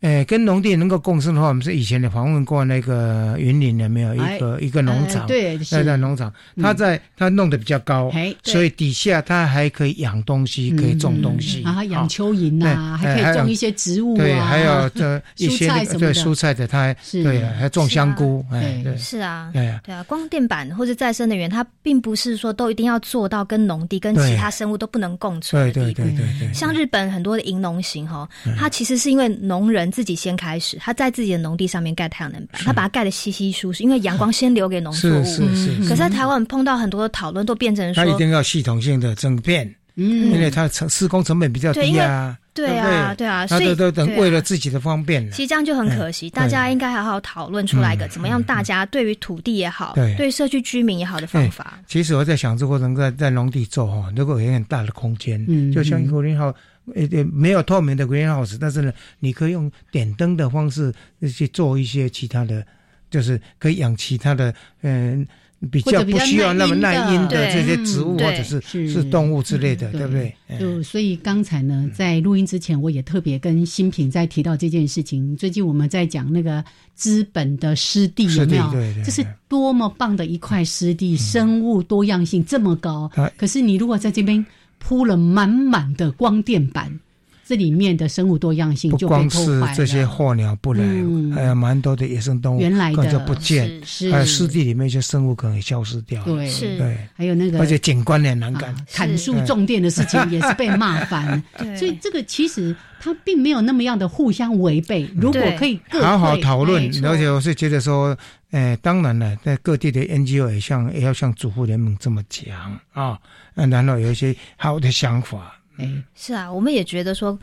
呃，跟农地能够共生的话，我们是以前的访问过那个云林的没有一个一个农场？对，那在农场，它在它弄得比较高，所以底下它还可以养东西，可以种东西，养蚯蚓呐，还可以种一些植物啊，对，还有 这一些对蔬菜的，它对还种香菇，哎，对，是啊，对啊，对啊，光电板或者再生能源，它并不是说都一定要做到跟农地跟其他生物都不能共存的地步。对对对对，像日本很多的银农型哈，它其实是因为农人。自己先开始，他在自己的农地上面盖太阳能板，他把它盖的稀稀疏疏，因为阳光先留给农作物。是是是。可在台湾碰到很多的讨论，都变成说，他一定要系统性的整片，嗯，因为它成施工成本比较低啊。对啊，对啊，所以都等为了自己的方便。其实这样就很可惜，大家应该好好讨论出来一个怎么样，大家对于土地也好，对社区居民也好的方法。其实我在想，这过程在在农地做哈，如果有很大的空间，嗯就像一个林好。呃，没有透明的 greenhouse，但是呢，你可以用点灯的方式去做一些其他的，就是可以养其他的，嗯，比较不需要那么耐阴的这些植物或者是是动物之类的，对不对？就所以刚才呢，在录音之前，我也特别跟新品在提到这件事情。最近我们在讲那个资本的湿地有没有？这是多么棒的一块湿地，生物多样性这么高。可是你如果在这边。铺了满满的光电板，这里面的生物多样性就不光是这些候鸟不来，还有蛮多的野生动物原来的不见，还有湿地里面一些生物可能消失掉。对，是，对，还有那个，而且景观也难看，砍树种电的事情也是被骂翻。所以这个其实它并没有那么样的互相违背。如果可以好好讨论，而且我是觉得说，呃，当然了，在各地的 NGO 也像也要像主妇联盟这么讲啊。嗯，然后有一些好的想法。是啊，我们也觉得说。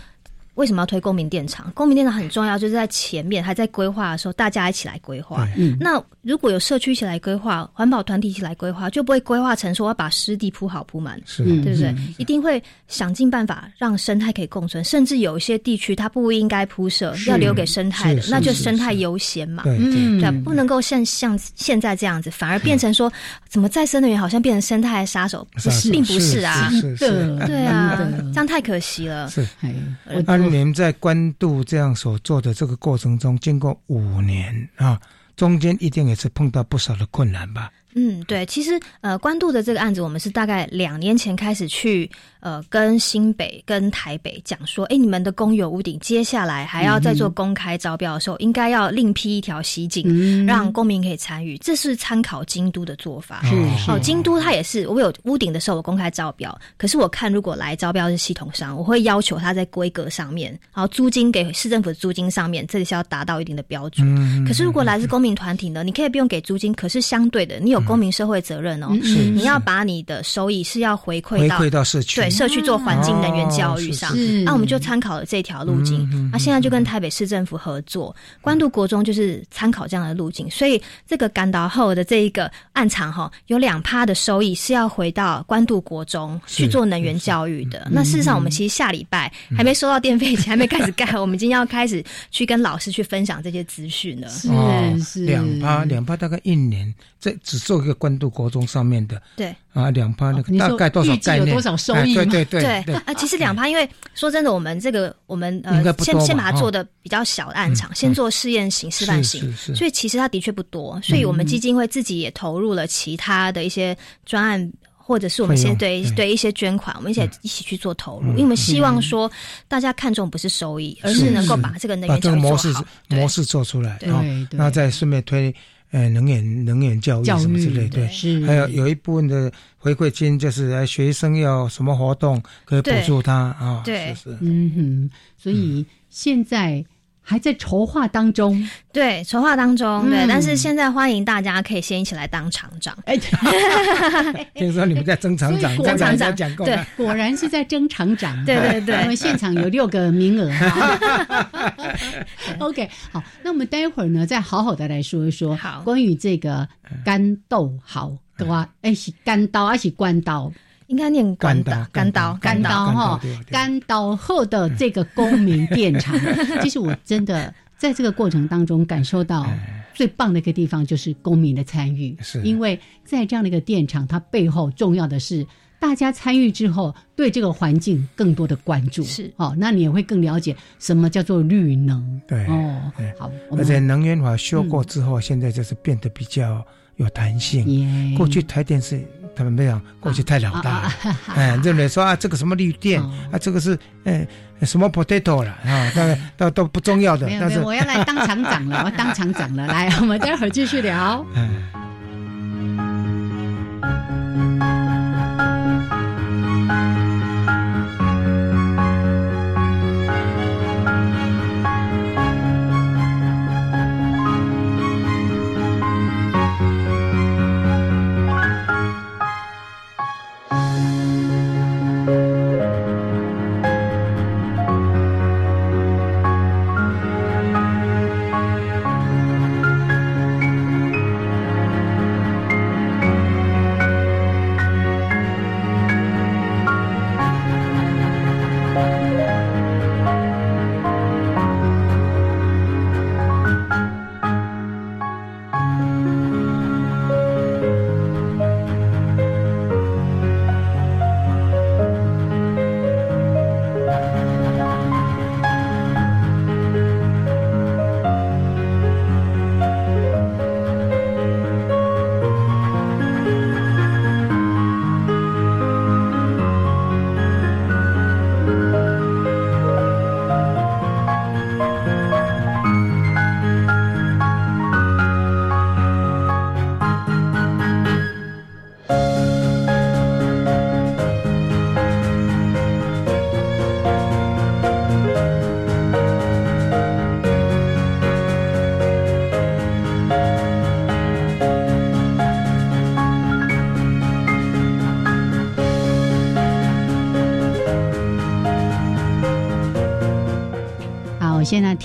为什么要推公民电厂？公民电厂很重要，就是在前面还在规划的时候，大家一起来规划。那如果有社区一起来规划，环保团体一起来规划，就不会规划成说要把湿地铺好铺满，是对不对？一定会想尽办法让生态可以共存，甚至有一些地区它不应该铺设，要留给生态的，那就生态优先嘛。对对，不能够像像现在这样子，反而变成说怎么再生能源好像变成生态杀手，不是，并不是啊。对啊，这样太可惜了。是。你们在官渡这样所做的这个过程中，经过五年啊，中间一定也是碰到不少的困难吧？嗯，对，其实呃，关渡的这个案子，我们是大概两年前开始去呃，跟新北、跟台北讲说，哎，你们的公有屋顶接下来还要再做公开招标的时候，应该要另批一条西景，让公民可以参与。这是参考京都的做法。是哦，京都它也是，我有屋顶的时候我公开招标，可是我看如果来招标是系统商，我会要求他在规格上面，然后租金给市政府的租金上面，这里是要达到一定的标准。可是如果来自公民团体呢，你可以不用给租金，可是相对的，你有公民社会责任哦，你要把你的收益是要回馈到回馈到社区，对社区做环境能源教育上。那我们就参考了这条路径，那现在就跟台北市政府合作，关渡国中就是参考这样的路径。所以这个赶到后的这一个暗场哈，有两趴的收益是要回到关渡国中去做能源教育的。那事实上，我们其实下礼拜还没收到电费钱，还没开始盖，我们今天要开始去跟老师去分享这些资讯了。是是。两趴两趴，大概一年，这只做一个关。渡国中上面的对啊，两趴那个大概多少概念？多少收益？对对对对啊！其实两趴，因为说真的，我们这个我们呃，先先把它做的比较小的案场，先做试验型、示范型，所以其实它的确不多。所以我们基金会自己也投入了其他的一些专案，或者是我们先对对一些捐款，我们一起一起去做投入，因为我们希望说大家看重不是收益，而是能够把这个能源教育模式模式做出来，对，那再顺便推。呃，能源能源教育什么之类，对，是。还有有一部分的回馈金，就是哎学生要什么活动可以补助他啊，对，是，嗯哼，所以现在。还在筹划当中，对，筹划当中，对，但是现在欢迎大家可以先一起来当厂长。哎，听说你们在争厂长，争厂长讲过，对，果然是在争厂长。对对对，我们现场有六个名额。OK，好，那我们待会儿呢，再好好的来说一说，好，关于这个干豆好的话，哎，是干刀还是关刀？应该念干刀，干刀，干刀哈，干刀后的这个公民电厂，其实我真的在这个过程当中感受到最棒的一个地方就是公民的参与，是。因为在这样的一个电厂，它背后重要的是大家参与之后，对这个环境更多的关注。是。哦，那你也会更了解什么叫做绿能。对哦，好，而且能源法修过之后，现在就是变得比较有弹性。过去台电是他们没有，过去太老大，哎，认为说啊，这个什么绿电啊，这个是哎什么 potato 了啊，那 都都不重要的。但是我要来当厂长了，我当厂长了，来，我们待会儿继续聊。嗯。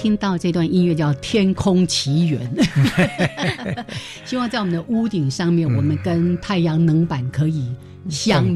听到这段音乐叫《天空奇缘》，希望在我们的屋顶上面，我们跟太阳能板可以相遇，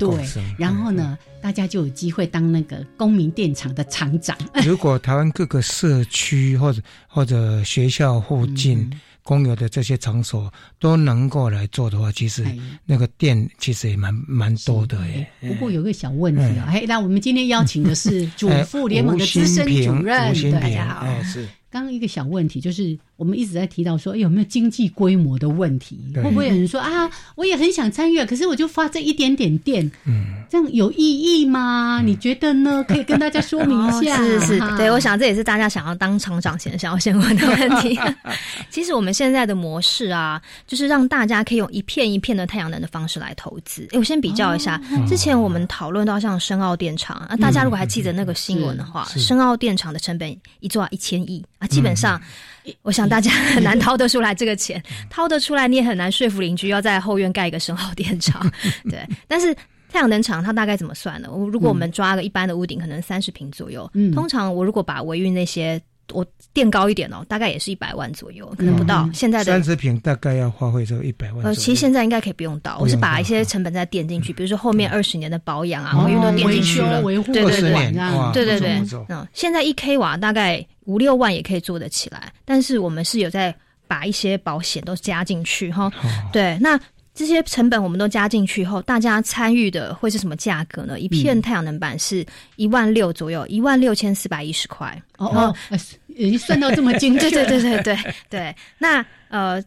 对，然后呢，大家就有机会当那个公民电厂的厂长。如果台湾各个社区或者或者学校附近。公有的这些场所都能够来做的话，其实那个店其实也蛮蛮多的耶。不过有个小问题啊，哎，那我们今天邀请的是主妇联盟的资深主任，大家好，是。刚刚一个小问题就是。我们一直在提到说，有没有经济规模的问题？会不会有人说啊，我也很想参与，可是我就发这一点点电，嗯，这样有意义吗？你觉得呢？可以跟大家说明一下。是是是，对，我想这也是大家想要当厂长前想要先问的问题。其实我们现在的模式啊，就是让大家可以用一片一片的太阳能的方式来投资。哎，我先比较一下，之前我们讨论到像深澳电厂啊，大家如果还记得那个新闻的话，深澳电厂的成本一做一千亿啊，基本上。我想大家很 难掏得出来这个钱，掏得出来你也很难说服邻居要在后院盖一个深号电厂。对，但是太阳能厂它大概怎么算呢？我如果我们抓个一般的屋顶，可能三十平左右。嗯，通常我如果把维运那些我垫高一点哦，大概也是一百万左右，可能不到。现在的三十平大概要花费这个一百万。呃，其实现在应该可以不用到，我是把一些成本再垫进去，比如说后面二十年的保养啊，维运都垫进去了。维护对对对，对对对，嗯，现在一 k 瓦大概。五六万也可以做得起来，但是我们是有在把一些保险都加进去哈。对，那这些成本我们都加进去后，大家参与的会是什么价格呢？一片太阳能板是一万六左右，一万六千四百一十块。哦哦，已经算到这么精确。对对对对对对。那呃，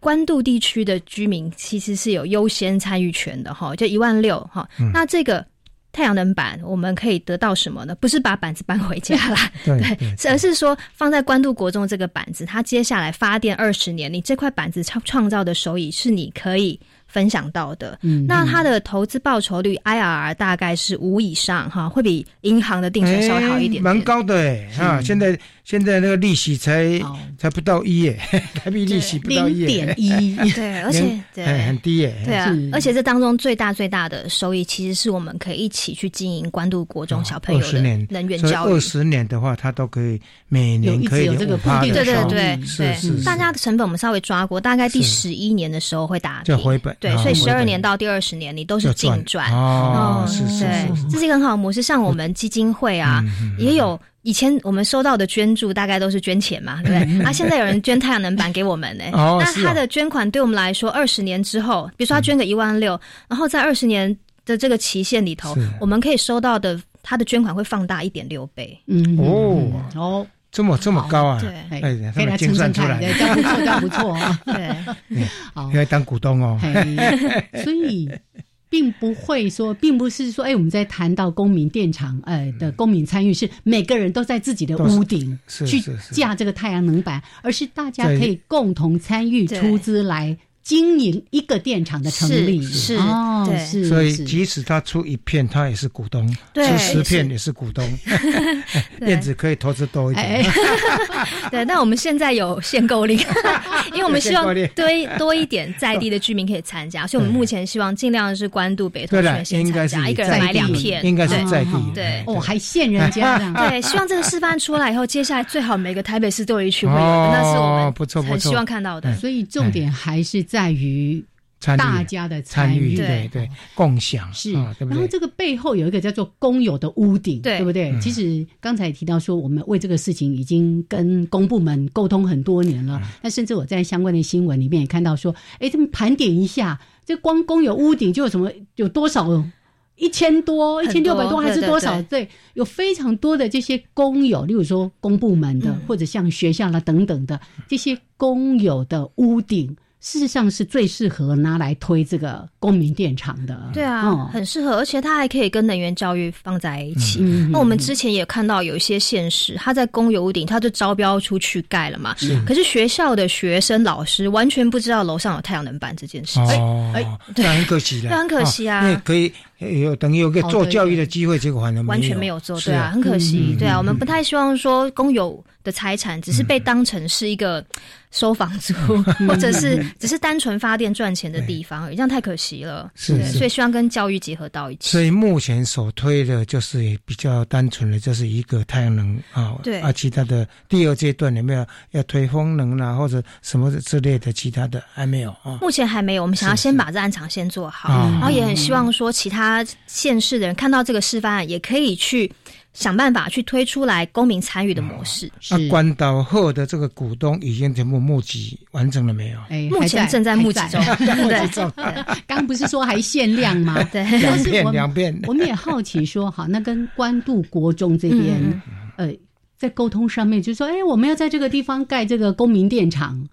关渡地区的居民其实是有优先参与权的哈，就一万六哈。那这个。太阳能板我们可以得到什么呢？不是把板子搬回家啦，对，而是说放在关渡国中这个板子，它接下来发电二十年，你这块板子创创造的收益是你可以。分享到的，那它的投资报酬率 IRR 大概是五以上哈，会比银行的定存稍微好一点，蛮高的哎啊！现在现在那个利息才才不到一耶，台币利息不到一，点一，对，而且对。很低耶，对啊，而且这当中最大最大的收益，其实是我们可以一起去经营关渡国中小朋友的能源教育，二十年的话，它都可以每年可以有这个固定的对对对对，大家的成本我们稍微抓过，大概第十一年的时候会打回本。对，所以十二年到第二十年，你都是净赚哦。是是是，这是一个很好的模式。像我们基金会啊，也有以前我们收到的捐助，大概都是捐钱嘛，对不对？啊，现在有人捐太阳能板给我们呢。那他的捐款对我们来说，二十年之后，比如说他捐个一万六，然后在二十年的这个期限里头，我们可以收到的他的捐款会放大一点六倍。嗯哦哦。这么这么高啊！对，哎，他们精算出来，这不错，这不错啊！对，好，要当股东哦。所以，并不会说，并不是说，哎，我们在谈到公民电厂，呃的公民参与，是每个人都在自己的屋顶去架这个太阳能板，而是大家可以共同参与出资来。经营一个电厂的成立。是哦，是，所以即使他出一片，他也是股东；出十片也是股东。电子可以投资多一点。对，那我们现在有限购令，因为我们希望多多一点在地的居民可以参加，所以我们目前希望尽量是关渡北投全线参加，一个人买两片，应该是在地。对，哦，还限人家。对，希望这个示范出来以后，接下来最好每个台北市都有一区会有，那是我们不错很希望看到的。所以重点还是。在于大家的参与，对对，共享是。然后这个背后有一个叫做公有的屋顶，对不对？其实刚才提到说，我们为这个事情已经跟公部门沟通很多年了。那甚至我在相关的新闻里面也看到说，哎，他们盘点一下，这光公有屋顶就有什么有多少一千多、一千六百多还是多少？对，有非常多的这些公有，例如说公部门的，或者像学校啦等等的这些公有的屋顶。事实上是最适合拿来推这个公民电厂的。对啊，很适合，而且它还可以跟能源教育放在一起。那我们之前也看到有一些现实，它在公有屋顶，它就招标出去盖了嘛。是。可是学校的学生、老师完全不知道楼上有太阳能板这件事情。哦，对，很可惜的。很可惜啊。可以。有等于有个做教育的机会，结果还能完全没有做，对啊，很可惜，对啊，我们不太希望说公有的财产只是被当成是一个收房租，或者是只是单纯发电赚钱的地方，这样太可惜了。是，所以希望跟教育结合到一起。所以目前首推的就是比较单纯的，就是一个太阳能啊，对啊，其他的第二阶段有没有要推风能啦，或者什么之类的其他的还没有啊？目前还没有，我们想要先把这案场先做好，然后也很希望说其他。他县市的人看到这个示范案，也可以去想办法去推出来公民参与的模式。那关岛后的这个股东已经全部募集完成了没有？哎，目前正在募集中。对，刚不是说还限量吗？对，两遍两遍。我们也好奇说，好，那跟关渡国中这边，呃，在沟通上面，就说，哎，我们要在这个地方盖这个公民电厂。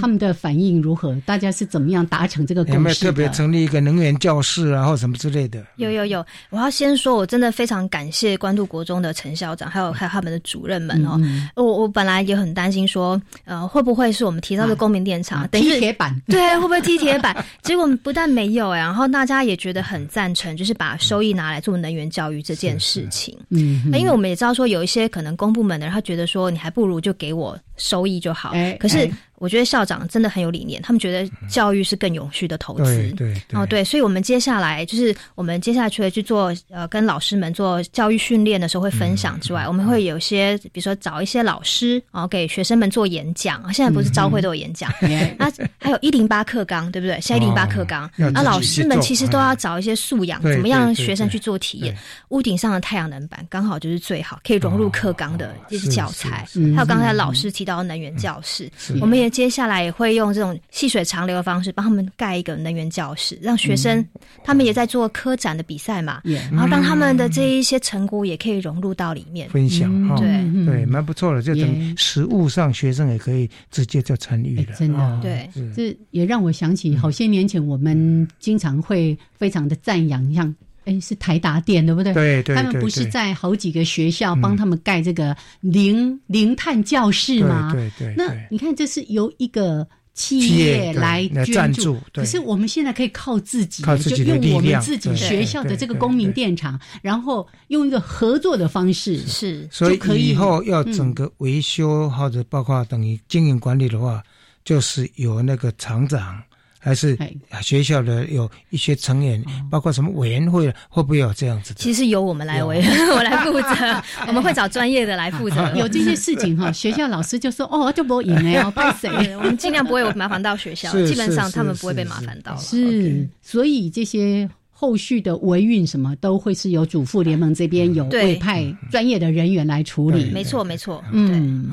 他们的反应如何？大家是怎么样达成这个共识有没有特别成立一个能源教室啊，或什么之类的？有有有，我要先说，我真的非常感谢关渡国中的陈校长，还有还有他们的主任们哦。我我本来也很担心说，呃，会不会是我们提到的公民电厂踢铁板？对，会不会踢铁板？结果不但没有哎，然后大家也觉得很赞成，就是把收益拿来做能源教育这件事情。嗯，因为我们也知道说，有一些可能公部门的人，他觉得说，你还不如就给我收益就好。可是。我觉得校长真的很有理念，他们觉得教育是更永续的投资。对对哦对，所以我们接下来就是我们接下去去做呃跟老师们做教育训练的时候会分享之外，我们会有些比如说找一些老师然后给学生们做演讲。现在不是招会都有演讲，那还有一零八课纲对不对？现在一零八课纲，那老师们其实都要找一些素养，怎么样学生去做体验？屋顶上的太阳能板刚好就是最好可以融入课纲的这些教材。还有刚才老师提到能源教室，我们也。接下来也会用这种细水长流的方式帮他们盖一个能源教室，让学生他们也在做科展的比赛嘛，然后让他们的这一些成果也可以融入到里面。分享，对。对，蛮不错的。就等实物上学生也可以直接就参与了，真的。对。这也让我想起好些年前我们经常会非常的赞扬，像。哎，是台达电对不对？对对，他们不是在好几个学校帮他们盖这个零零碳教室吗？对对。那你看，这是由一个企业来捐助，可是我们现在可以靠自己，就用我们自己学校的这个公民电厂，然后用一个合作的方式，是，所以以后要整个维修或者包括等于经营管理的话，就是由那个厂长。还是学校的有一些成员，包括什么委员会，会不会有这样子？其实由我们来委，我来负责，我们会找专业的来负责。有这些事情哈，学校老师就说哦，就不赢了，要派谁？我们尽量不会麻烦到学校，基本上他们不会被麻烦到。是，所以这些后续的维运什么都会是由主妇联盟这边有委派专业的人员来处理。没错，没错。嗯，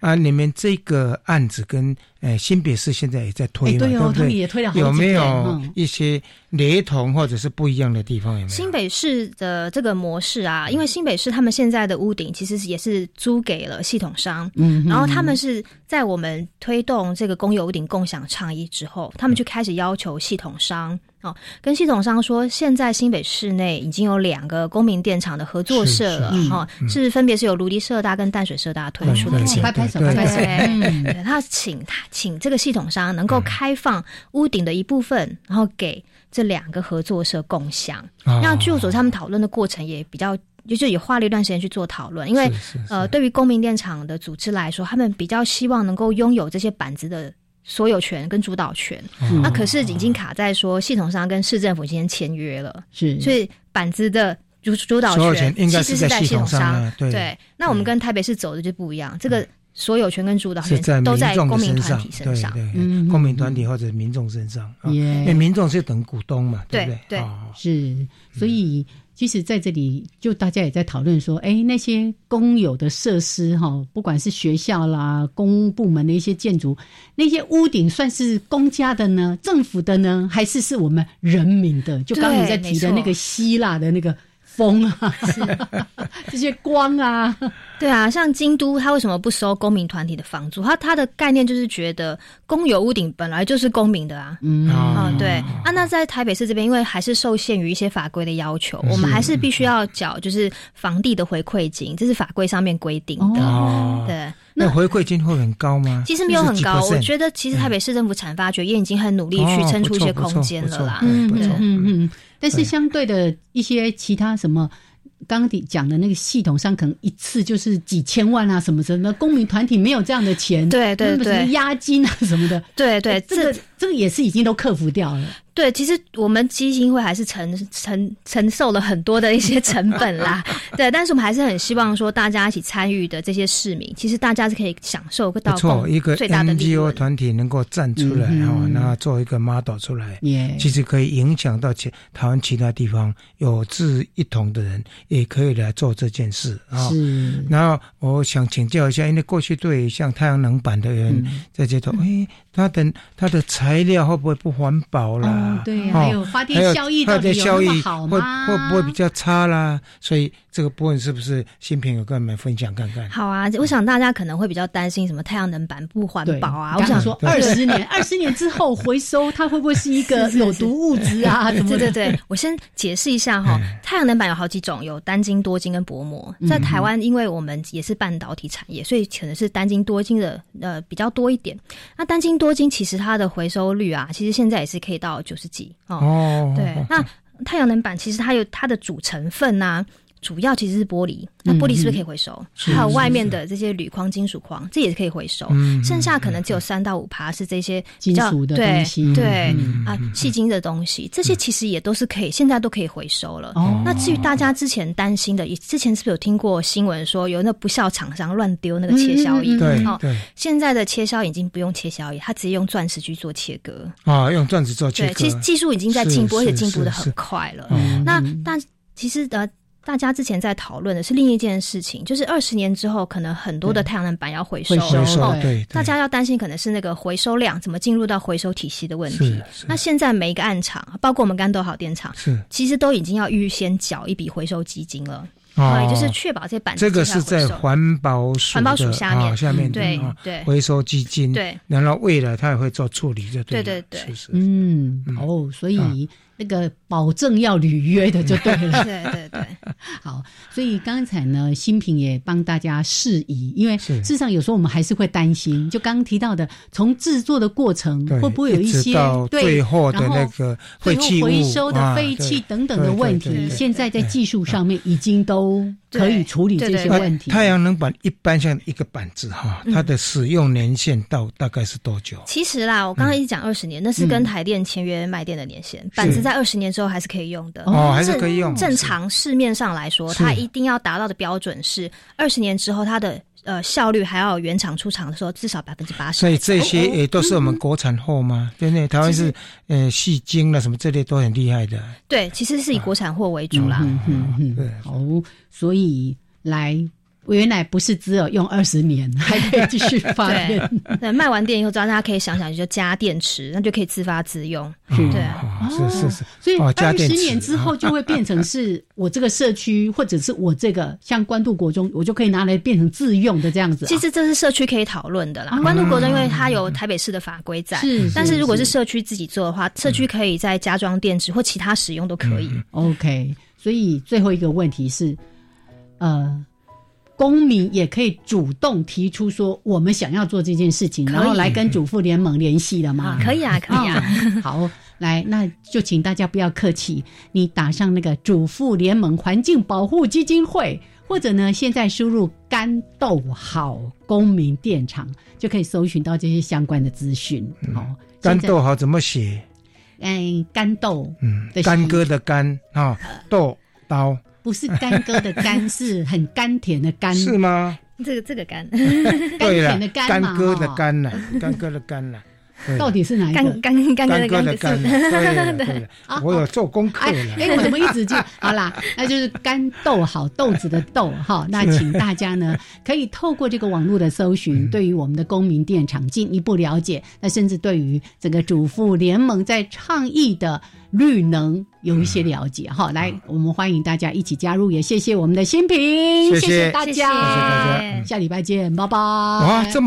啊，你们这个案子跟呃，新北市现在也在推嘛，对不对？也推了有没有一些雷同或者是不一样的地方？有没有？新北市的这个模式啊，因为新北市他们现在的屋顶其实也是租给了系统商，嗯，然后他们是在我们推动这个公有屋顶共享倡议之后，他们就开始要求系统商。哦，跟系统商说，现在新北市内已经有两个公民电厂的合作社了，哈，是分别是由芦笛社大跟淡水社大推出的，请拍拍手，拍拍手。他请他请这个系统商能够开放屋顶的一部分，然后给这两个合作社共享。那据我所知，他们讨论的过程也比较，就也花了一段时间去做讨论，因为呃，对于公民电厂的组织来说，他们比较希望能够拥有这些板子的。所有权跟主导权，那可是已经卡在说系统上跟市政府今天签约了，是，所以板子的主主导权其实是在系统上。对，那我们跟台北市走的就不一样，这个所有权跟主导权都在公民团体身上，嗯，公民团体或者民众身上，因为民众是等股东嘛，对不对？对，是，所以。其实在这里，就大家也在讨论说，哎，那些公有的设施哈，不管是学校啦、公部门的一些建筑，那些屋顶算是公家的呢，政府的呢，还是是我们人民的？就刚你在提的那个希腊的那个。风啊，这些光啊，对啊，像京都，他为什么不收公民团体的房租？他他的概念就是觉得公有屋顶本来就是公民的啊，嗯啊，对啊。那在台北市这边，因为还是受限于一些法规的要求，我们还是必须要缴就是房地的回馈金，这是法规上面规定的。对，那回馈金会很高吗？其实没有很高，我觉得其实台北市政府产发局也已经很努力去撑出一些空间了啦。嗯嗯嗯。但是相对的一些其他什么，刚刚讲的那个系统上，可能一次就是几千万啊，什么什么，公民团体没有这样的钱，对对对，押金啊什么的，对对，这个这个也是已经都克服掉了。对，其实我们基金会还是承承承受了很多的一些成本啦。对，但是我们还是很希望说，大家一起参与的这些市民，其实大家是可以享受到错一个 NGO 团体能够站出来哈，那做一个 model 出来，其实可以影响到其台湾其他地方有志一同的人，也可以来做这件事啊。是然后我想请教一下，因为过去对像太阳能板的人在街头，哎。他的他的材料会不会不环保啦？对，还有发电效益到底有那么好吗？会会不会比较差啦？所以。这个部分是不是新品有跟我们分享看看？好啊，我想大家可能会比较担心什么太阳能板不环保啊。我想说，二十年，二十年之后回收，它会不会是一个 有毒物质啊？对对对，我先解释一下哈，太阳能板有好几种，有单晶、多晶跟薄膜。在台湾，因为我们也是半导体产业，所以可能是单晶、多晶的呃比较多一点。那单晶、多晶其实它的回收率啊，其实现在也是可以到九十几哦。对，那太阳能板其实它有它的主成分呐。主要其实是玻璃，那玻璃是不是可以回收？还有外面的这些铝框、金属框，这也是可以回收。剩下可能只有三到五趴是这些金属的东西，对啊，细金的东西，这些其实也都是可以，现在都可以回收了。那至于大家之前担心的，之前是不是有听过新闻说有那不孝厂商乱丢那个切削仪？对，现在的切削已经不用切削仪，它直接用钻石去做切割啊，用钻石做切割。对，其实技术已经在进步，而且进步的很快了。那但其实呃。大家之前在讨论的是另一件事情，就是二十年之后，可能很多的太阳能板要回收，对，大家要担心可能是那个回收量怎么进入到回收体系的问题。那现在每一个暗厂，包括我们甘豆好电厂，是。其实都已经要预先缴一笔回收基金了，哦，就是确保这些板这个是在环保署环保署下面。下面对对。回收基金，对，然后未来它也会做处理，就对对对，嗯，哦，所以。那个保证要履约的就对了，对 对对，好，所以刚才呢，新品也帮大家释疑，因为事实上有时候我们还是会担心，就刚刚提到的，从制作的过程会不会有一些对，然后那个废弃回收的废气等等的问题，现在在技术上面已经都可以处理这些问题。太阳能板一般像一个板子哈，它的使用年限到大概是多久？其实啦，我刚刚一直讲二十年，那是跟台电签约卖电的年限，板子在。在二十年之后还是可以用的哦，还是可以用。正常市面上来说，它一定要达到的标准是二十年之后它的呃效率还要原厂出厂的时候至少百分之八十。所以这些也都是我们国产货吗？对对，台湾是呃细晶了什么这类都很厉害的。对，其实是以国产货为主啦。嗯嗯嗯，对。哦，所以来。原来不是只有用二十年，还可以继续发电。对，卖完电以后，大家可以想想，就加电池，那就可以自发自用。对，是是是。所以二十年之后就会变成是我这个社区，或者是我这个像关渡国中，我就可以拿来变成自用的这样子。其实这是社区可以讨论的啦。关渡国中因为它有台北市的法规在，是。但是如果是社区自己做的话，社区可以再加装电池或其他使用都可以。OK。所以最后一个问题是，呃，公民也可以主动提出说，我们想要做这件事情，然后来跟主妇联盟联系了吗？可以啊，可以啊。好，来，那就请大家不要客气，你打上那个主妇联盟环境保护基金会，或者呢，现在输入“干豆好公民电厂”，就可以搜寻到这些相关的资讯。好，干豆好怎么写？嗯，干豆，嗯，干哥的干啊，豆刀，不是干戈的干，是很甘甜的甘，是吗？这个这个甘，甘甜的甘，干戈的干呢，干戈的干呢。到底是哪一个？干干干干的干。对 对，我有做功课了。哎，我怎么一直就 好啦？那就是干豆好豆子的豆哈。那请大家呢，可以透过这个网络的搜寻，对于我们的公民电厂进一步了解。那甚至对于整个主妇联盟在倡议的绿能有一些了解哈。来，我们欢迎大家一起加入，也谢谢我们的新平，谢谢大家，谢谢大家，下礼拜见，拜拜。哇，这么。